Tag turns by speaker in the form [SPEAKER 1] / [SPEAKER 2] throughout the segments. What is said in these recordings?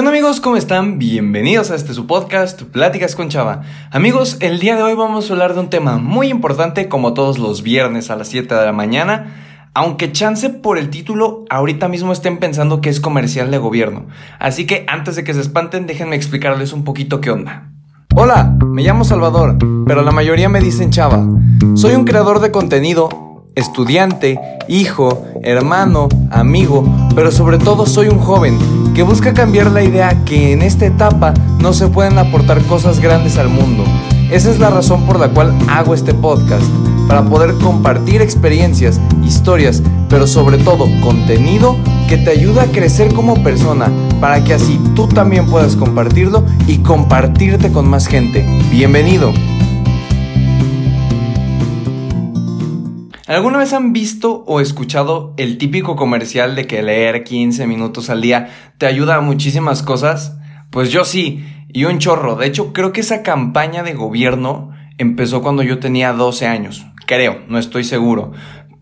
[SPEAKER 1] ¿Qué amigos? ¿Cómo están? Bienvenidos a este su podcast, Pláticas con Chava. Amigos, el día de hoy vamos a hablar de un tema muy importante como todos los viernes a las 7 de la mañana. Aunque chance por el título, ahorita mismo estén pensando que es comercial de gobierno. Así que antes de que se espanten, déjenme explicarles un poquito qué onda. Hola, me llamo Salvador, pero la mayoría me dicen Chava. Soy un creador de contenido estudiante, hijo, hermano, amigo, pero sobre todo soy un joven que busca cambiar la idea que en esta etapa no se pueden aportar cosas grandes al mundo. Esa es la razón por la cual hago este podcast, para poder compartir experiencias, historias, pero sobre todo contenido que te ayuda a crecer como persona, para que así tú también puedas compartirlo y compartirte con más gente. Bienvenido. ¿Alguna vez han visto o escuchado el típico comercial de que leer 15 minutos al día te ayuda a muchísimas cosas? Pues yo sí, y un chorro. De hecho, creo que esa campaña de gobierno empezó cuando yo tenía 12 años. Creo, no estoy seguro.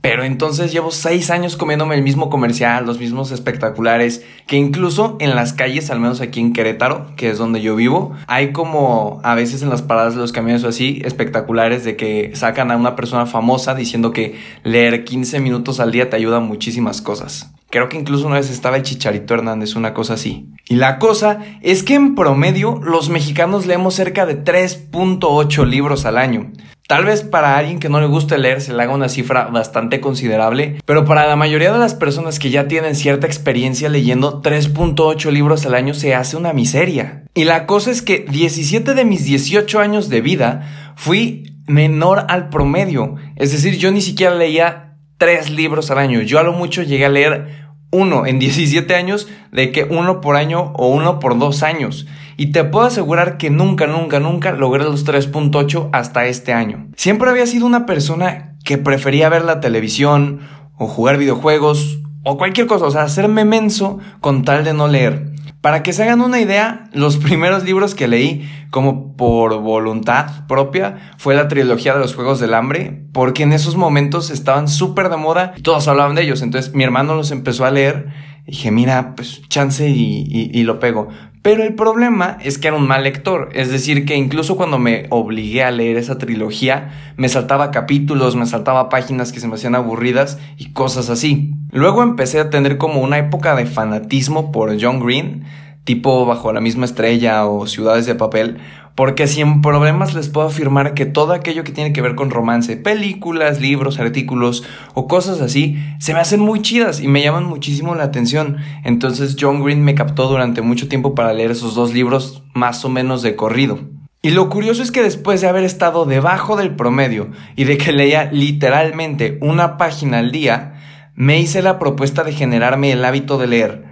[SPEAKER 1] Pero entonces llevo seis años comiéndome el mismo comercial, los mismos espectaculares, que incluso en las calles, al menos aquí en Querétaro, que es donde yo vivo, hay como a veces en las paradas de los camiones o así, espectaculares de que sacan a una persona famosa diciendo que leer 15 minutos al día te ayuda a muchísimas cosas. Creo que incluso una vez estaba el Chicharito Hernández, una cosa así. Y la cosa es que en promedio los mexicanos leemos cerca de 3.8 libros al año. Tal vez para alguien que no le guste leer se le haga una cifra bastante considerable, pero para la mayoría de las personas que ya tienen cierta experiencia leyendo 3.8 libros al año se hace una miseria. Y la cosa es que 17 de mis 18 años de vida fui menor al promedio, es decir, yo ni siquiera leía 3 libros al año, yo a lo mucho llegué a leer uno en 17 años de que uno por año o uno por dos años. Y te puedo asegurar que nunca, nunca, nunca logré los 3.8 hasta este año. Siempre había sido una persona que prefería ver la televisión o jugar videojuegos o cualquier cosa, o sea, hacerme menso con tal de no leer. Para que se hagan una idea, los primeros libros que leí como por voluntad propia fue la trilogía de los Juegos del Hambre, porque en esos momentos estaban súper de moda y todos hablaban de ellos. Entonces mi hermano los empezó a leer y dije, mira, pues chance y, y lo pego. Pero el problema es que era un mal lector, es decir, que incluso cuando me obligué a leer esa trilogía, me saltaba capítulos, me saltaba páginas que se me hacían aburridas y cosas así. Luego empecé a tener como una época de fanatismo por John Green, tipo Bajo la misma estrella o Ciudades de papel, porque sin problemas les puedo afirmar que todo aquello que tiene que ver con romance, películas, libros, artículos o cosas así, se me hacen muy chidas y me llaman muchísimo la atención. Entonces John Green me captó durante mucho tiempo para leer esos dos libros más o menos de corrido. Y lo curioso es que después de haber estado debajo del promedio y de que leía literalmente una página al día, me hice la propuesta de generarme el hábito de leer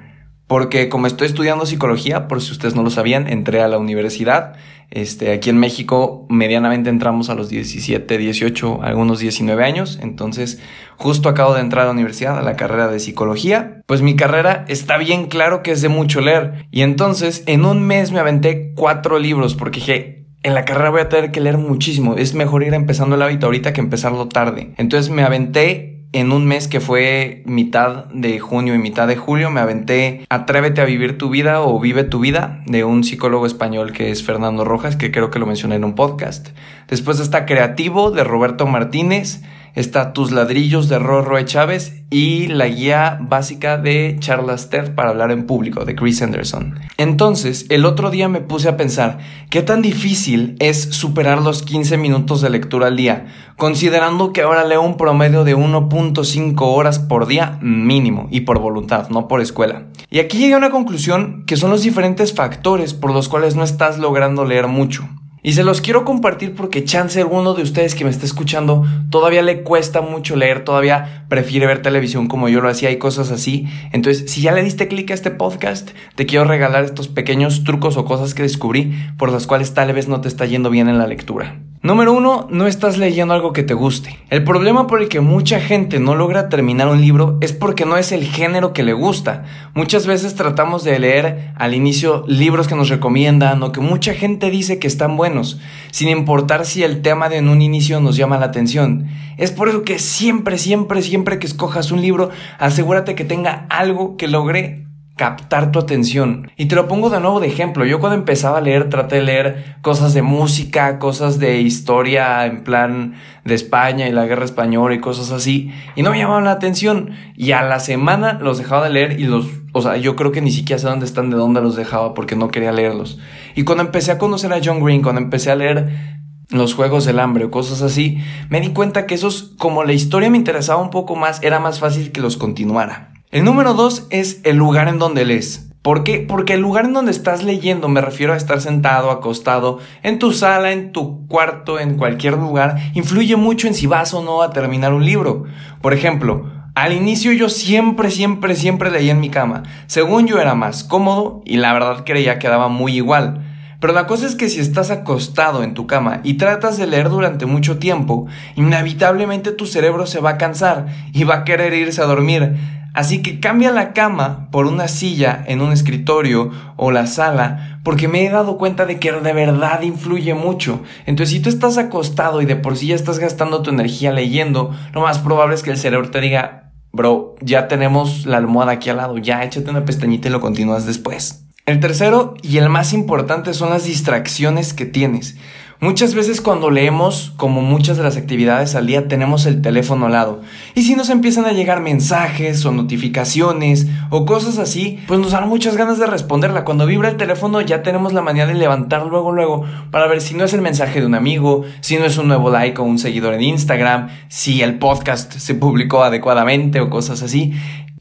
[SPEAKER 1] porque como estoy estudiando psicología, por si ustedes no lo sabían, entré a la universidad. Este, aquí en México medianamente entramos a los 17, 18, algunos 19 años. Entonces, justo acabo de entrar a la universidad, a la carrera de psicología. Pues mi carrera está bien claro que es de mucho leer. Y entonces, en un mes me aventé cuatro libros porque dije, en la carrera voy a tener que leer muchísimo. Es mejor ir empezando el hábito ahorita que empezarlo tarde. Entonces me aventé en un mes que fue mitad de junio y mitad de julio me aventé Atrévete a vivir tu vida o Vive tu vida de un psicólogo español que es Fernando Rojas, que creo que lo mencioné en un podcast. Después está Creativo de Roberto Martínez está Tus ladrillos de Rorroe Chávez y la guía básica de Charles Ted para hablar en público de Chris Anderson. Entonces, el otro día me puse a pensar qué tan difícil es superar los 15 minutos de lectura al día, considerando que ahora leo un promedio de 1.5 horas por día mínimo y por voluntad, no por escuela. Y aquí llegué a una conclusión que son los diferentes factores por los cuales no estás logrando leer mucho. Y se los quiero compartir porque chance alguno de ustedes que me está escuchando todavía le cuesta mucho leer, todavía prefiere ver televisión como yo lo hacía y cosas así. Entonces, si ya le diste clic a este podcast, te quiero regalar estos pequeños trucos o cosas que descubrí por las cuales tal vez no te está yendo bien en la lectura. Número uno, no estás leyendo algo que te guste. El problema por el que mucha gente no logra terminar un libro es porque no es el género que le gusta. Muchas veces tratamos de leer al inicio libros que nos recomiendan o que mucha gente dice que están buenos, sin importar si el tema de en un inicio nos llama la atención. Es por eso que siempre, siempre, siempre que escojas un libro, asegúrate que tenga algo que logre captar tu atención. Y te lo pongo de nuevo de ejemplo. Yo cuando empezaba a leer, traté de leer cosas de música, cosas de historia en plan de España y la guerra española y cosas así. Y no me llamaban la atención. Y a la semana los dejaba de leer y los... O sea, yo creo que ni siquiera sé dónde están, de dónde los dejaba porque no quería leerlos. Y cuando empecé a conocer a John Green, cuando empecé a leer los Juegos del Hambre o cosas así, me di cuenta que esos, como la historia me interesaba un poco más, era más fácil que los continuara. El número dos es el lugar en donde lees. ¿Por qué? Porque el lugar en donde estás leyendo, me refiero a estar sentado, acostado, en tu sala, en tu cuarto, en cualquier lugar, influye mucho en si vas o no a terminar un libro. Por ejemplo, al inicio yo siempre, siempre, siempre leía en mi cama. Según yo era más cómodo y la verdad creía que daba muy igual. Pero la cosa es que si estás acostado en tu cama y tratas de leer durante mucho tiempo, inevitablemente tu cerebro se va a cansar y va a querer irse a dormir. Así que cambia la cama por una silla en un escritorio o la sala, porque me he dado cuenta de que de verdad influye mucho. Entonces, si tú estás acostado y de por sí ya estás gastando tu energía leyendo, lo más probable es que el cerebro te diga, bro, ya tenemos la almohada aquí al lado, ya échate una pestañita y lo continúas después. El tercero y el más importante son las distracciones que tienes. Muchas veces cuando leemos, como muchas de las actividades al día, tenemos el teléfono al lado. Y si nos empiezan a llegar mensajes o notificaciones o cosas así, pues nos dan muchas ganas de responderla. Cuando vibra el teléfono ya tenemos la manía de levantar luego luego para ver si no es el mensaje de un amigo, si no es un nuevo like o un seguidor en Instagram, si el podcast se publicó adecuadamente o cosas así.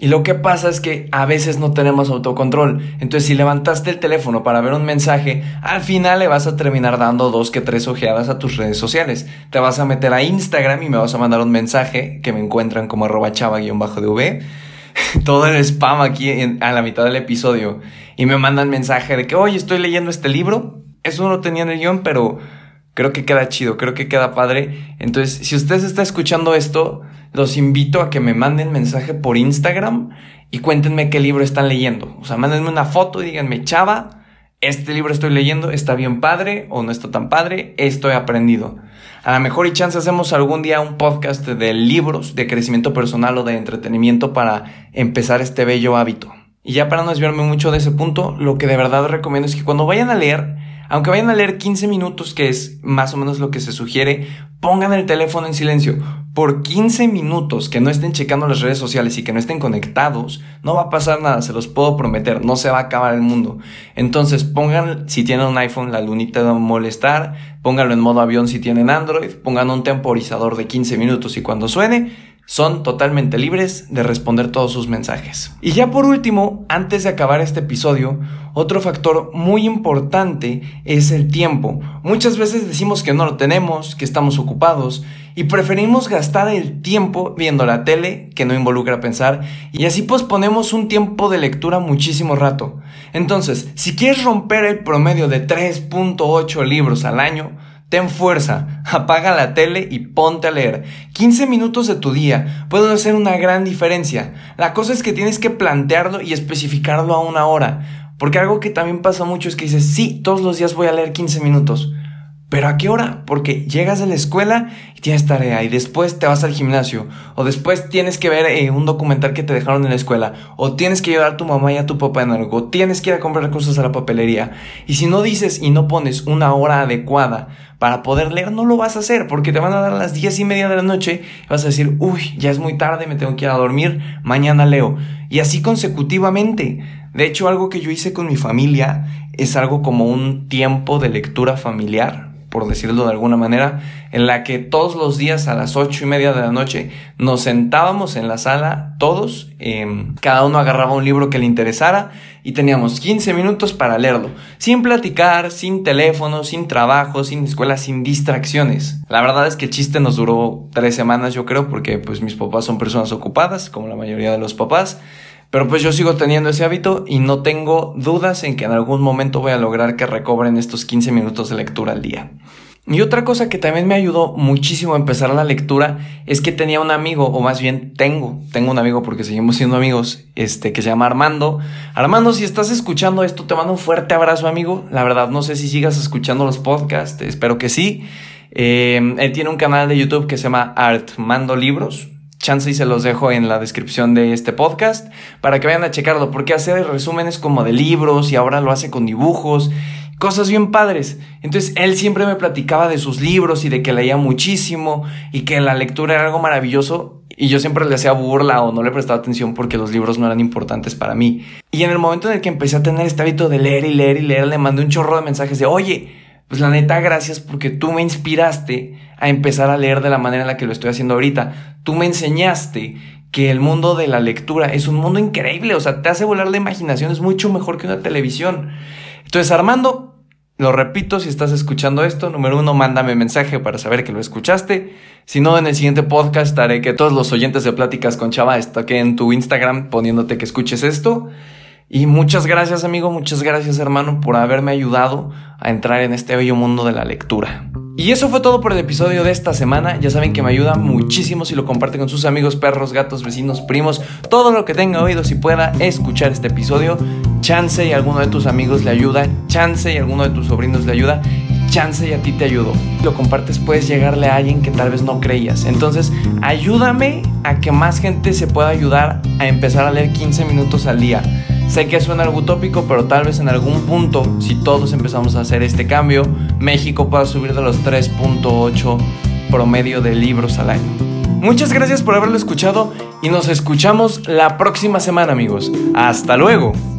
[SPEAKER 1] Y lo que pasa es que a veces no tenemos autocontrol. Entonces, si levantaste el teléfono para ver un mensaje, al final le vas a terminar dando dos que tres ojeadas a tus redes sociales. Te vas a meter a Instagram y me vas a mandar un mensaje que me encuentran como arroba chava-dv. Todo el spam aquí a la mitad del episodio. Y me mandan mensaje de que, oye, estoy leyendo este libro. Eso no tenía en el guion, pero creo que queda chido, creo que queda padre. Entonces, si usted está escuchando esto, los invito a que me manden mensaje por Instagram y cuéntenme qué libro están leyendo. O sea, mándenme una foto y díganme, chava, este libro estoy leyendo, está bien padre o no está tan padre, esto he aprendido. A lo mejor y chance hacemos algún día un podcast de libros de crecimiento personal o de entretenimiento para empezar este bello hábito. Y ya para no desviarme mucho de ese punto, lo que de verdad recomiendo es que cuando vayan a leer, aunque vayan a leer 15 minutos, que es más o menos lo que se sugiere, pongan el teléfono en silencio. Por 15 minutos que no estén checando las redes sociales y que no estén conectados, no va a pasar nada, se los puedo prometer, no se va a acabar el mundo. Entonces pongan, si tienen un iPhone, la lunita de molestar, pónganlo en modo avión si tienen Android, pongan un temporizador de 15 minutos y cuando suene, son totalmente libres de responder todos sus mensajes. Y ya por último, antes de acabar este episodio, otro factor muy importante es el tiempo. Muchas veces decimos que no lo tenemos, que estamos ocupados y preferimos gastar el tiempo viendo la tele que no involucra pensar y así posponemos un tiempo de lectura muchísimo rato. Entonces, si quieres romper el promedio de 3.8 libros al año, Ten fuerza, apaga la tele y ponte a leer. 15 minutos de tu día pueden hacer una gran diferencia. La cosa es que tienes que plantearlo y especificarlo a una hora. Porque algo que también pasa mucho es que dices, sí, todos los días voy a leer 15 minutos. Pero ¿a qué hora? Porque llegas de la escuela y tienes tarea y después te vas al gimnasio o después tienes que ver eh, un documental que te dejaron en la escuela o tienes que ayudar a tu mamá y a tu papá en algo, o tienes que ir a comprar cosas a la papelería. Y si no dices y no pones una hora adecuada para poder leer, no lo vas a hacer porque te van a dar las diez y media de la noche y vas a decir, uy, ya es muy tarde, me tengo que ir a dormir, mañana leo. Y así consecutivamente. De hecho, algo que yo hice con mi familia es algo como un tiempo de lectura familiar por decirlo de alguna manera, en la que todos los días a las ocho y media de la noche nos sentábamos en la sala todos, em, cada uno agarraba un libro que le interesara y teníamos 15 minutos para leerlo, sin platicar, sin teléfono, sin trabajo, sin escuela, sin distracciones. La verdad es que el chiste nos duró tres semanas yo creo, porque pues mis papás son personas ocupadas, como la mayoría de los papás. Pero pues yo sigo teniendo ese hábito y no tengo dudas en que en algún momento voy a lograr que recobren estos 15 minutos de lectura al día. Y otra cosa que también me ayudó muchísimo a empezar la lectura es que tenía un amigo, o más bien tengo, tengo un amigo porque seguimos siendo amigos, este, que se llama Armando. Armando, si estás escuchando esto, te mando un fuerte abrazo, amigo. La verdad, no sé si sigas escuchando los podcasts, espero que sí. Eh, él tiene un canal de YouTube que se llama Artmando Libros chance y se los dejo en la descripción de este podcast para que vayan a checarlo, porque hace resúmenes como de libros y ahora lo hace con dibujos, cosas bien padres. Entonces él siempre me platicaba de sus libros y de que leía muchísimo y que la lectura era algo maravilloso y yo siempre le hacía burla o no le prestaba atención porque los libros no eran importantes para mí. Y en el momento en el que empecé a tener este hábito de leer y leer y leer, le mandé un chorro de mensajes de, oye, pues la neta, gracias porque tú me inspiraste a empezar a leer de la manera en la que lo estoy haciendo ahorita. Tú me enseñaste que el mundo de la lectura es un mundo increíble, o sea, te hace volar la imaginación, es mucho mejor que una televisión. Entonces, Armando, lo repito, si estás escuchando esto, número uno, mándame mensaje para saber que lo escuchaste. Si no, en el siguiente podcast haré que todos los oyentes de Pláticas con Chava estén en tu Instagram poniéndote que escuches esto. Y muchas gracias amigo, muchas gracias hermano por haberme ayudado a entrar en este bello mundo de la lectura. Y eso fue todo por el episodio de esta semana. Ya saben que me ayuda muchísimo si lo comparten con sus amigos, perros, gatos, vecinos, primos, todo lo que tenga oído si pueda escuchar este episodio. Chance y alguno de tus amigos le ayuda, chance y alguno de tus sobrinos le ayuda, chance y a ti te ayudo. Si lo compartes puedes llegarle a alguien que tal vez no creías. Entonces, ayúdame a que más gente se pueda ayudar a empezar a leer 15 minutos al día. Sé que suena algo utópico, pero tal vez en algún punto, si todos empezamos a hacer este cambio, México pueda subir de los 3.8 promedio de libros al año. Muchas gracias por haberlo escuchado y nos escuchamos la próxima semana amigos. Hasta luego.